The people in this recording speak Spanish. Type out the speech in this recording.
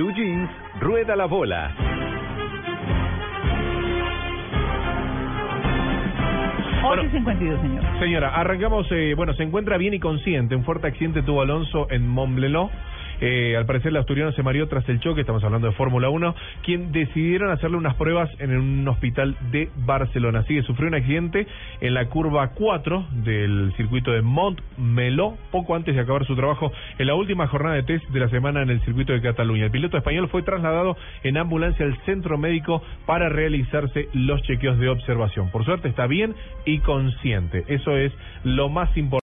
Blue Jeans, rueda la bola. Bueno, 52, señor. Señora, arrancamos, eh, bueno, se encuentra bien y consciente. Un fuerte accidente tuvo Alonso en Montblanc. Eh, al parecer, el asturiano se mareó tras el choque, estamos hablando de Fórmula 1, quien decidieron hacerle unas pruebas en un hospital de Barcelona. Así que sufrió un accidente en la curva 4 del circuito de Montmeló, poco antes de acabar su trabajo en la última jornada de test de la semana en el circuito de Cataluña. El piloto español fue trasladado en ambulancia al centro médico para realizarse los chequeos de observación. Por suerte está bien y consciente. Eso es lo más importante.